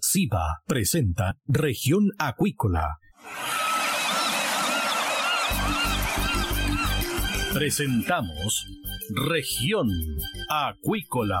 SIBA presenta Región Acuícola. Presentamos Región Acuícola.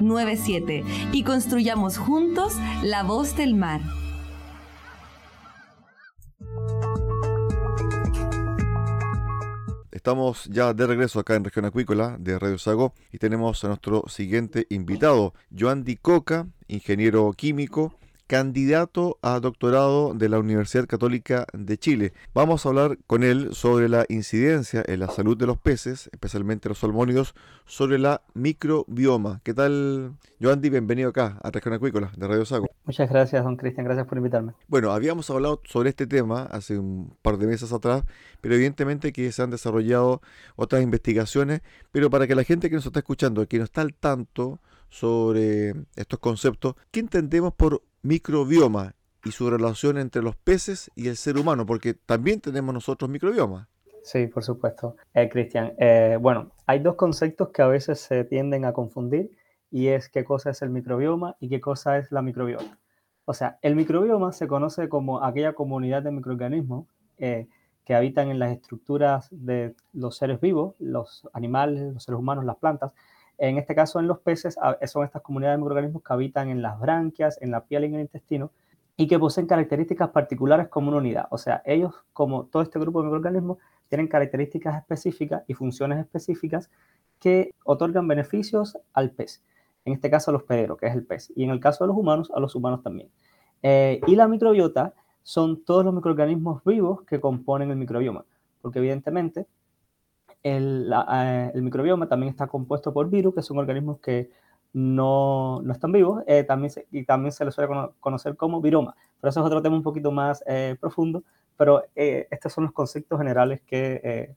6997 y construyamos juntos la voz del mar. Estamos ya de regreso acá en Región Acuícola de Radio Sago y tenemos a nuestro siguiente invitado, Joan Di Coca, ingeniero químico, candidato a doctorado de la Universidad Católica de Chile. Vamos a hablar con él sobre la incidencia en la salud de los peces, especialmente los salmónidos, sobre la microbioma. ¿Qué tal, Joandy? Bienvenido acá a Región Acuícola de Radio Sago. Muchas gracias, don Cristian. Gracias por invitarme. Bueno, habíamos hablado sobre este tema hace un par de meses atrás, pero evidentemente que se han desarrollado otras investigaciones, pero para que la gente que nos está escuchando, que no está al tanto sobre estos conceptos, ¿qué entendemos por microbioma y su relación entre los peces y el ser humano, porque también tenemos nosotros microbioma. Sí, por supuesto. Eh, Cristian, eh, bueno, hay dos conceptos que a veces se tienden a confundir y es qué cosa es el microbioma y qué cosa es la microbiota. O sea, el microbioma se conoce como aquella comunidad de microorganismos eh, que habitan en las estructuras de los seres vivos, los animales, los seres humanos, las plantas, en este caso, en los peces, son estas comunidades de microorganismos que habitan en las branquias, en la piel y en el intestino, y que poseen características particulares como una unidad. O sea, ellos, como todo este grupo de microorganismos, tienen características específicas y funciones específicas que otorgan beneficios al pez. En este caso, a los pederos, que es el pez. Y en el caso de los humanos, a los humanos también. Eh, y la microbiota son todos los microorganismos vivos que componen el microbioma. Porque evidentemente eh, el, microbioma también está compuesto por virus, que son organismos que no, no están vivos, eh, también y también se les suele conocer como viroma. Pero eso es otro tema un poquito más eh, profundo, pero estos son los conceptos generales que,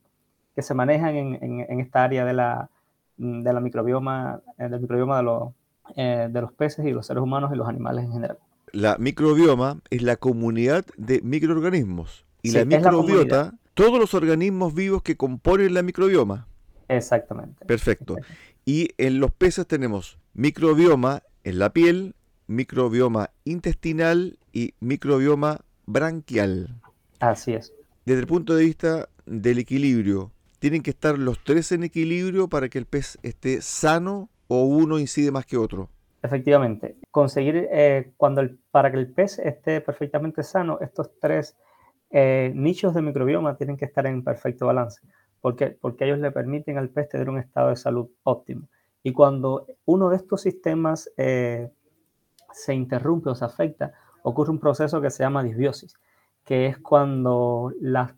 que se manejan en, en, esta área de la, de la microbioma, del microbioma de los, de los peces y los seres humanos y los animales en general. La microbioma es la comunidad de microorganismos y la microbiota todos los organismos vivos que componen la microbioma. Exactamente. Perfecto. Y en los peces tenemos microbioma en la piel, microbioma intestinal y microbioma branquial. Así es. Desde el punto de vista del equilibrio, ¿tienen que estar los tres en equilibrio para que el pez esté sano o uno incide más que otro? Efectivamente, conseguir eh, cuando el, para que el pez esté perfectamente sano, estos tres eh, nichos de microbioma tienen que estar en perfecto balance. ¿Por qué? Porque ellos le permiten al pez tener un estado de salud óptimo. Y cuando uno de estos sistemas eh, se interrumpe o se afecta, ocurre un proceso que se llama disbiosis, que es cuando las,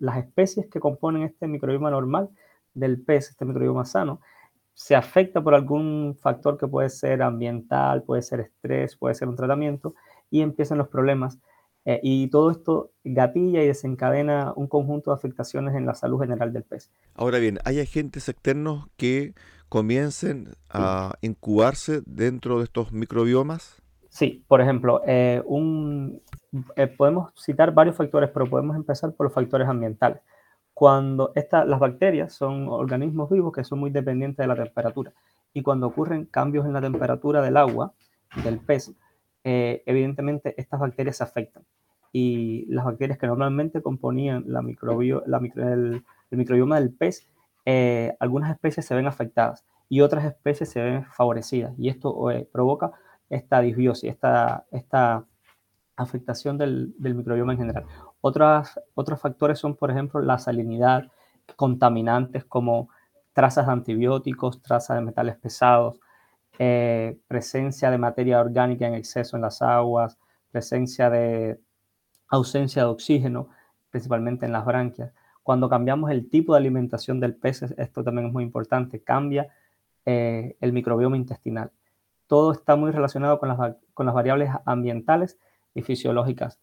las especies que componen este microbioma normal del pez, este microbioma sano, se afecta por algún factor que puede ser ambiental, puede ser estrés, puede ser un tratamiento, y empiezan los problemas. Eh, y todo esto gatilla y desencadena un conjunto de afectaciones en la salud general del pez. Ahora bien, ¿hay agentes externos que comiencen a incubarse dentro de estos microbiomas? Sí, por ejemplo, eh, un, eh, podemos citar varios factores, pero podemos empezar por los factores ambientales cuando las bacterias son organismos vivos que son muy dependientes de la temperatura. Y cuando ocurren cambios en la temperatura del agua, del pez, eh, evidentemente estas bacterias se afectan. Y las bacterias que normalmente componían la microbio, la el, microbioma del pez, eh, algunas especies se ven afectadas y otras especies se ven favorecidas. Y esto eh, provoca esta disbiosis, esta, esta afectación del, del microbioma en general. Otras, otros factores son, por ejemplo, la salinidad, contaminantes como trazas de antibióticos, trazas de metales pesados, eh, presencia de materia orgánica en exceso en las aguas, presencia de ausencia de oxígeno, principalmente en las branquias. Cuando cambiamos el tipo de alimentación del pez, esto también es muy importante, cambia eh, el microbioma intestinal. Todo está muy relacionado con las, con las variables ambientales y fisiológicas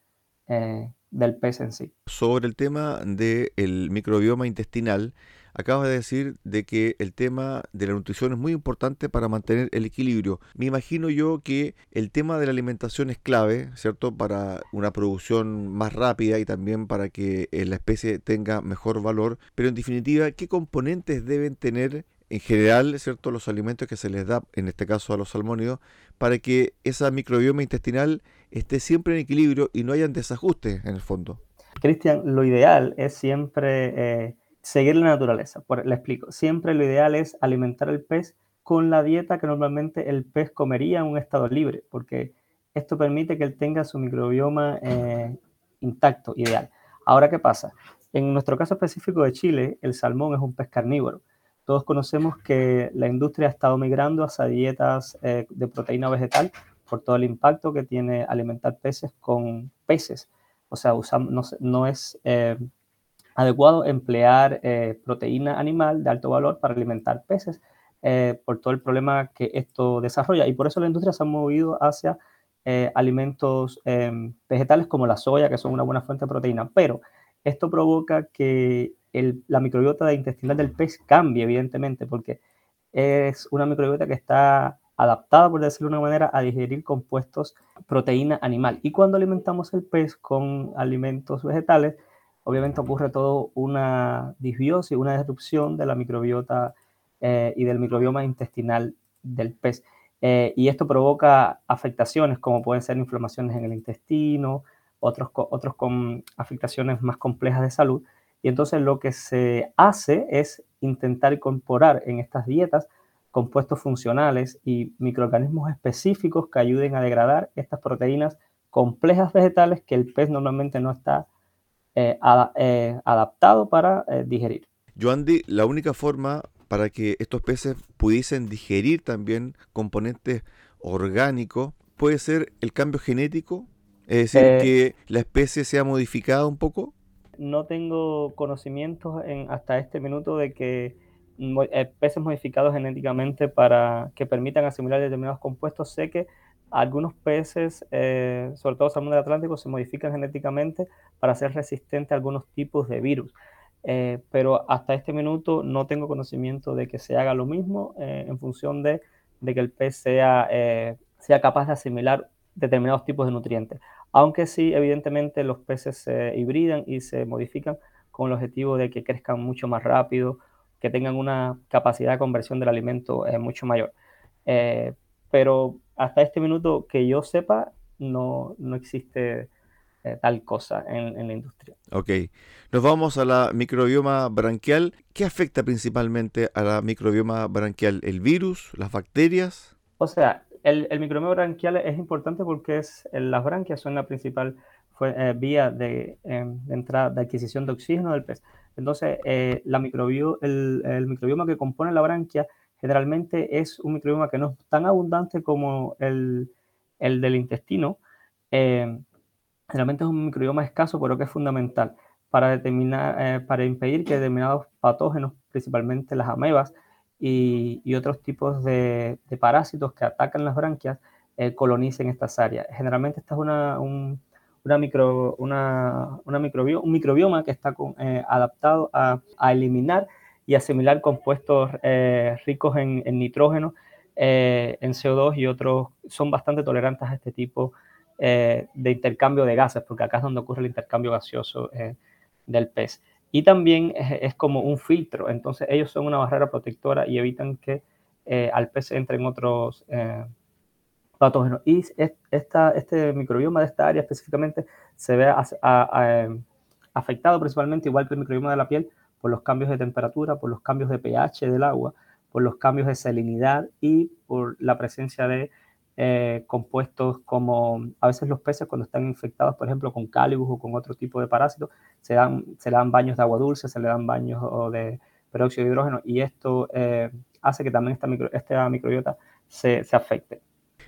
eh, del pez en sí. Sobre el tema del microbioma intestinal, acabas de decir de que el tema de la nutrición es muy importante para mantener el equilibrio. Me imagino yo que el tema de la alimentación es clave, ¿cierto? Para una producción más rápida y también para que eh, la especie tenga mejor valor. Pero en definitiva, ¿qué componentes deben tener en general, ¿cierto? Los alimentos que se les da, en este caso a los salmónidos, para que esa microbioma intestinal esté siempre en equilibrio y no hayan desajustes en el fondo. Cristian, lo ideal es siempre eh, seguir la naturaleza. Por, le explico, siempre lo ideal es alimentar al pez con la dieta que normalmente el pez comería en un estado libre, porque esto permite que él tenga su microbioma eh, intacto, ideal. Ahora, ¿qué pasa? En nuestro caso específico de Chile, el salmón es un pez carnívoro. Todos conocemos que la industria ha estado migrando hacia dietas eh, de proteína vegetal por todo el impacto que tiene alimentar peces con peces. O sea, no, es eh, adecuado emplear eh, proteína animal de alto valor para alimentar peces eh, por todo el problema que esto desarrolla. Y por eso la industria se ha movido hacia alimentos vegetales como la soya, que son una buena fuente de proteína. Pero esto provoca que la microbiota intestinal del pez cambie, evidentemente, porque es una microbiota que está adaptada, por decirlo de una manera, a digerir compuestos proteína animal. Y cuando alimentamos el pez con alimentos vegetales, obviamente ocurre todo una disbiosis, una disrupción de la microbiota eh, y del microbioma intestinal del pez. Eh, y esto provoca afectaciones como pueden ser inflamaciones en el intestino, otros, otros con afectaciones más complejas de salud. Y entonces lo que se hace es intentar incorporar en estas dietas compuestos funcionales y microorganismos específicos que ayuden a degradar estas proteínas complejas vegetales que el pez normalmente no está eh, eh, adaptado para eh, digerir. Joandy, la única forma para que estos peces pudiesen digerir también componentes orgánicos puede ser el cambio genético, es decir, que la especie sea modificada un poco. No tengo conocimientos en, hasta este minuto de que peces modificados genéticamente para que permitan asimilar determinados compuestos. Sé que algunos peces, eh, sobre todo salmón del Atlántico, se modifican genéticamente para ser resistentes a algunos tipos de virus. Eh, pero hasta este minuto no tengo conocimiento de que se haga lo mismo en función de, que el pez sea, sea capaz de asimilar determinados tipos de nutrientes. Aunque sí, evidentemente los peces se hibridan y se modifican con el objetivo de que crezcan mucho más rápido que tengan una capacidad de conversión del alimento eh, mucho mayor. Eh, pero hasta este minuto que yo sepa, no, no existe eh, tal cosa en, en, la industria. Ok, nos vamos a la microbioma branquial. ¿Qué afecta principalmente a la microbioma branquial? ¿El virus? ¿Las bacterias? O sea, el, el microbioma branquial es importante porque es, las branquias son la principal eh, vía de, de, entrada, de adquisición de oxígeno del pez. Entonces, eh, la microbio, el, el, microbioma que compone la branquia generalmente es un microbioma que no es tan abundante como el, el del intestino. Eh, generalmente es un microbioma escaso, pero que es fundamental para, determinar, eh, para impedir que determinados patógenos, principalmente las amebas y, y otros tipos de, de, parásitos que atacan las branquias, eh, colonicen estas áreas. Generalmente esta es una, un, una micro, una, una microbio, un microbioma que está adaptado a, a eliminar y asimilar compuestos eh, ricos en, en nitrógeno, eh, en CO2 y otros son bastante tolerantes a este tipo eh, de intercambio de gases, porque acá es donde ocurre el intercambio gaseoso del pez. Y también es, como un filtro, entonces ellos son una barrera protectora y evitan que al pez entren otros patógenos. Y esta, este microbioma de esta área específicamente se ve afectado principalmente, igual que el microbioma de la piel, por los cambios de temperatura, por los cambios de pH del agua, por los cambios de salinidad y por la presencia de eh, compuestos como a veces los peces cuando están infectados, por ejemplo, con cálibus o con otro tipo de parásitos, se, dan, se le dan baños de agua dulce, se le dan baños de peróxido de hidrógeno y esto eh, hace que también esta microbiota se, se afecte.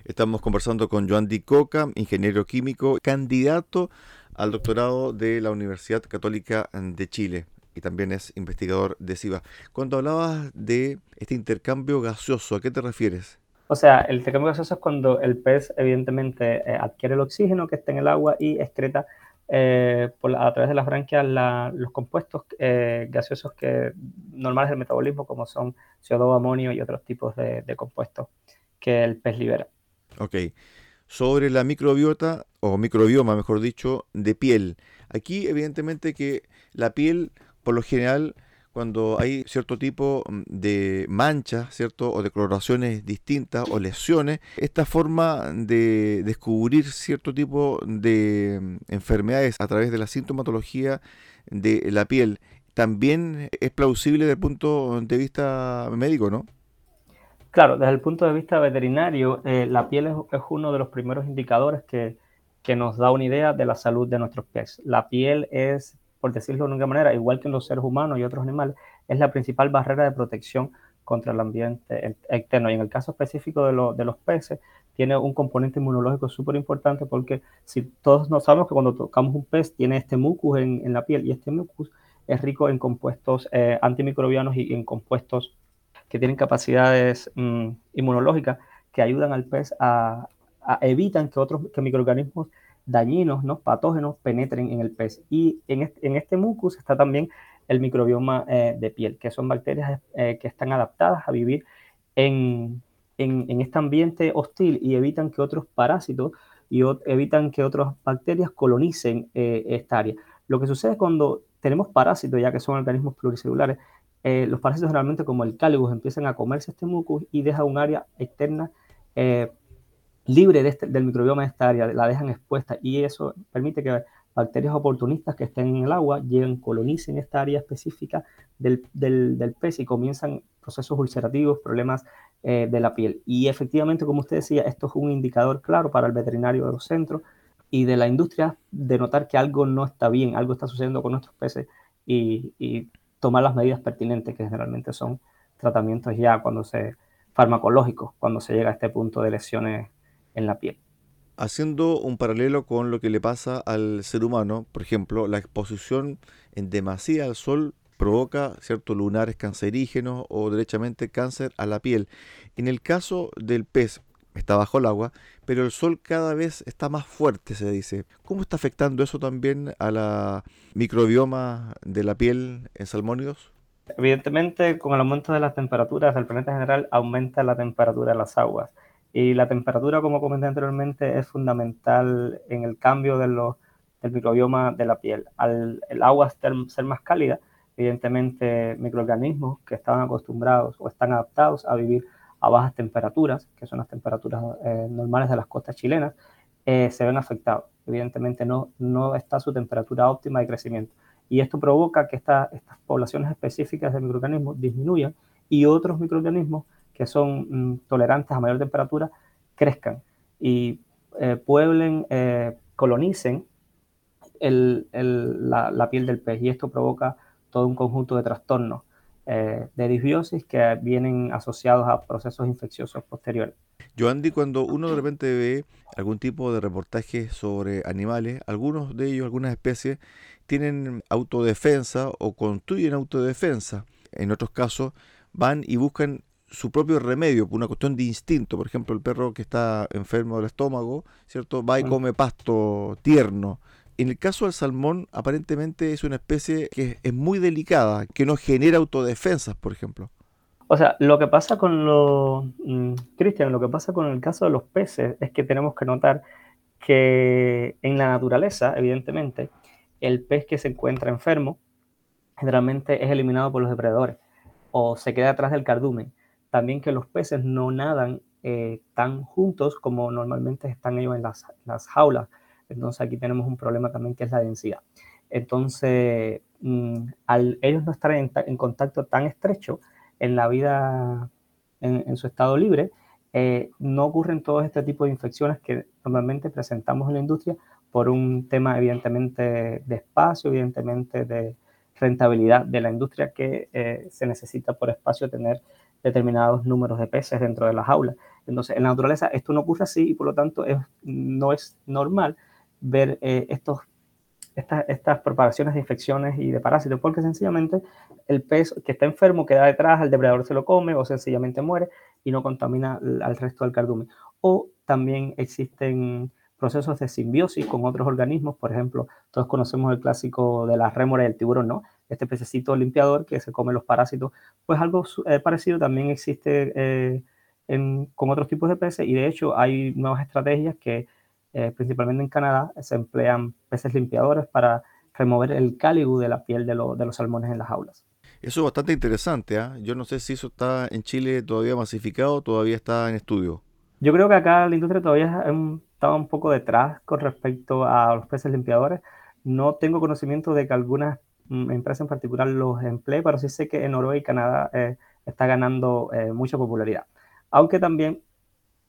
Estamos conversando con Joan Di Coca, ingeniero químico, candidato al doctorado de la Universidad Católica de Chile y también es investigador de SIVA. Cuando hablabas de este intercambio gaseoso, ¿a qué te refieres? O sea, el intercambio gaseoso es cuando el pez evidentemente eh, adquiere el oxígeno que está en el agua y excreta eh, por a través de las branquias la, los compuestos eh, gaseosos que normales del metabolismo, como son CO2, amonio y otros tipos de, de compuestos que el pez libera. Ok. Sobre la microbiota, o microbioma, mejor dicho, de piel. Aquí, evidentemente, que la piel por lo general, cuando hay cierto tipo mm, de manchas, ¿cierto? O de coloraciones distintas o lesiones, esta forma de descubrir cierto tipo de mm, enfermedades a través de la sintomatología de la piel también es plausible desde el punto de vista médico, ¿no? Claro, desde el punto de vista veterinario, eh, la piel es, uno de los primeros indicadores que, que nos da una idea de la salud de nuestros peces. La piel es por decirlo de alguna manera, igual que en los seres humanos y otros animales, es la principal barrera de protección contra el ambiente externo. Y en el caso específico de, lo, de los peces, tiene un componente inmunológico súper importante porque si todos no sabemos que cuando tocamos un pez tiene este mucus en, la piel y este mucus es rico en compuestos eh, antimicrobianos y en compuestos que tienen capacidades mmm, inmunológicas que ayudan al pez a, a evitan que otros que microorganismos dañinos, ¿no? patógenos, penetren en el pez. Y en este, en este mucus está también el microbioma eh, de piel, que son bacterias eh, que están adaptadas a vivir en, en, en, este ambiente hostil y evitan que otros parásitos y evitan que otras bacterias colonicen eh, esta área. Lo que sucede cuando tenemos parásitos, ya que son organismos pluricelulares, los parásitos generalmente como el cálibus empiezan a comerse este mucus y deja un área externa libre de este, del microbioma de esta área, la dejan expuesta y eso permite que bacterias oportunistas que estén en el agua lleguen, colonicen esta área específica del, del, del pez y comienzan procesos ulcerativos, problemas eh, de la piel. Y efectivamente, como usted decía, esto es un indicador claro para el veterinario de los centros y de la industria de notar que algo no está bien, algo está sucediendo con nuestros peces y, y tomar las medidas pertinentes, que generalmente son tratamientos ya cuando se farmacológicos, cuando se llega a este punto de lesiones en la piel. Haciendo un paralelo con lo que le pasa al ser humano, por ejemplo, la exposición en demasía al sol provoca ciertos lunares cancerígenos o derechamente cáncer a la piel. En el caso del pez, está bajo el agua, pero el sol cada vez está más fuerte, se dice. ¿Cómo está afectando eso también a la microbioma de la piel en salmónidos? Evidentemente, con el aumento de las temperaturas del planeta general, aumenta la temperatura de las aguas. Y la temperatura, como comenté anteriormente, es fundamental en el cambio de los, del microbioma de la piel. Al el agua ser, ser más cálida, evidentemente microorganismos que estaban acostumbrados o están adaptados a vivir a bajas temperaturas, que son las temperaturas eh, normales de las costas chilenas, eh, se ven afectados. Evidentemente no, no está su temperatura óptima de crecimiento. Y esto provoca que esta, estas poblaciones específicas de microorganismos disminuyan y otros microorganismos que son mm, tolerantes a mayor temperatura crezcan y pueblen, colonicen la, piel del pez y esto provoca todo un conjunto de trastornos de disbiosis que vienen asociados a procesos infecciosos posteriores. Joandy, cuando uno de repente ve algún tipo de reportaje sobre animales, algunos de ellos, algunas especies, tienen autodefensa o construyen autodefensa. En otros casos, van y buscan su propio remedio por una cuestión de instinto. Por ejemplo, el perro que está enfermo del estómago, ¿cierto? Va y come pasto tierno. En el caso del salmón, aparentemente es una especie que es muy delicada, que no genera autodefensas, por ejemplo. O sea, lo que pasa con los, mm, Cristian, lo que pasa con el caso de los peces es que tenemos que notar que en la naturaleza, evidentemente, el pez que se encuentra enfermo generalmente es eliminado por los depredadores o se queda atrás del cardumen. También que los peces no nadan eh, tan juntos como normalmente están ellos en las, las, jaulas. Entonces aquí tenemos un problema también que es la densidad. Entonces, mm, al ellos no estar en, contacto tan estrecho, en la vida en, su estado libre, eh, no ocurren todo este tipo de infecciones que normalmente presentamos en la industria por un tema evidentemente de espacio, evidentemente de rentabilidad de la industria que eh, se necesita por espacio tener determinados números de peces dentro de las aulas. Entonces, en la naturaleza esto no ocurre así y por lo tanto no es normal ver eh, estas propagaciones de infecciones y de parásitos, porque sencillamente el pez que está enfermo queda detrás, el depredador se lo come o sencillamente muere y no contamina al resto del cardumen. O también existen procesos de simbiosis con otros organismos, por ejemplo, todos conocemos el clásico de la rémora y el tiburón, ¿no? Este pececito limpiador que se come los parásitos, pues algo eh, parecido también existe eh, con otros tipos de peces y de hecho hay nuevas estrategias que eh, principalmente en Canadá, se emplean peces limpiadores para remover el cáligo de la piel de, los salmones en las jaulas. Eso es bastante interesante. ¿ah? Yo no sé si eso está en Chile todavía masificado o todavía está en estudio. Yo creo que acá la industria todavía está un poco detrás con respecto a los peces limpiadores. No tengo conocimiento de que alguna mm, empresa en particular los emplee, pero sí sé que en Noruega y Canadá eh, está ganando eh, mucha popularidad. Aunque también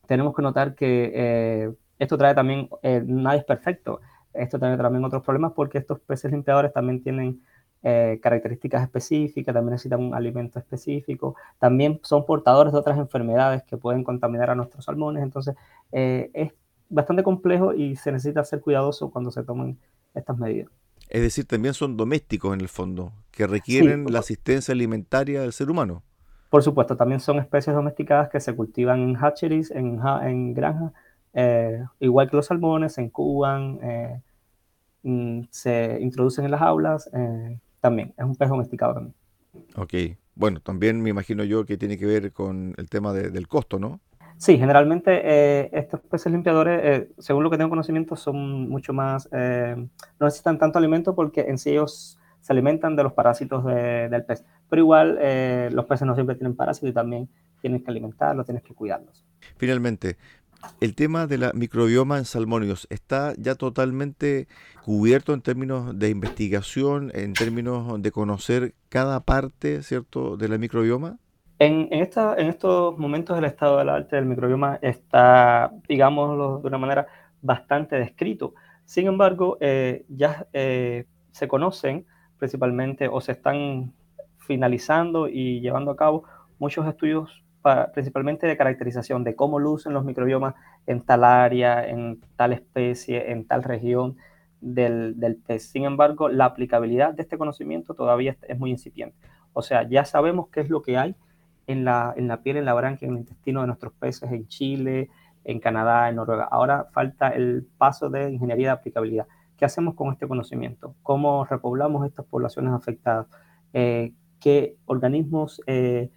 tenemos que notar que esto trae también, eh, nadie es perfecto, esto trae también otros problemas porque estos peces limpiadores también tienen eh, características específicas, también necesitan un alimento específico, también son portadores de otras enfermedades que pueden contaminar a nuestros salmones, entonces eh, es bastante complejo y se necesita ser cuidadoso cuando se tomen estas medidas. Es decir, también son domésticos en el fondo, que requieren la asistencia alimentaria del ser humano. Por supuesto, también son especies domesticadas que se cultivan en hatcheries, en, en granjas, eh, igual que los salmones, se incuban, eh, mm, se introducen en las aulas, eh, también, es un pez domesticado también. Ok, bueno, también me imagino yo que tiene que ver con el tema del costo, ¿no? Sí, generalmente estos peces limpiadores, según lo que tengo conocimiento, son mucho más, no necesitan tanto alimento porque en sí ellos se alimentan de los parásitos del pez. Pero igual los peces no siempre tienen parásitos y también tienes que alimentarlos, tienes que cuidarlos. Finalmente, el tema de la microbioma en salmónidos está ya totalmente cubierto en términos de investigación, en términos de conocer cada parte, ¿cierto?, de la microbioma. En, estos momentos el estado del arte del microbioma está, digámoslo de una manera, bastante descrito. Sin embargo, eh, ya eh, se conocen principalmente o se están finalizando y llevando a cabo muchos estudios principalmente de caracterización de cómo lucen los microbiomas en tal área, en tal especie, en tal región del, del pez. Sin embargo, la aplicabilidad de este conocimiento todavía es muy incipiente. O sea, ya sabemos qué es lo que hay en la, en la piel, en la branquia, en el intestino de nuestros peces en Chile, en Canadá, en Noruega. Ahora falta el paso de ingeniería de aplicabilidad. ¿Qué hacemos con este conocimiento? ¿Cómo repoblamos estas poblaciones afectadas? Eh, ¿Qué organismos eh,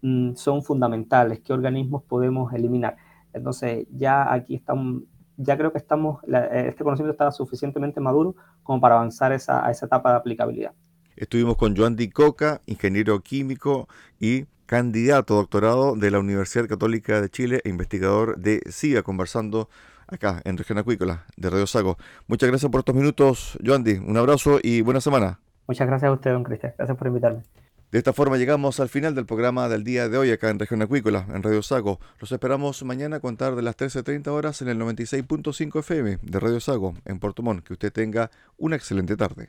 Mm, son fundamentales, qué organismos podemos eliminar. Entonces, ya aquí estamos, ya creo que estamos, eh, este conocimiento está suficientemente maduro como para avanzar esa, a esa etapa de aplicabilidad. Estuvimos con Joan Di Coca, ingeniero químico y candidato a doctorado de la Universidad Católica de Chile e investigador de SIGA, conversando acá en Región Acuícola de Radio Sago. Muchas gracias por estos minutos, Joan Di. Un abrazo y buena semana. Muchas gracias a usted, don Cristian. Gracias por invitarme. De esta forma llegamos al final del programa del día de hoy acá en Región Acuícola, en Radio Sago. Los esperamos mañana a contar de las 13.30 horas en el 96.5 FM de Radio Sago en Puerto Montt. Que usted tenga una excelente tarde.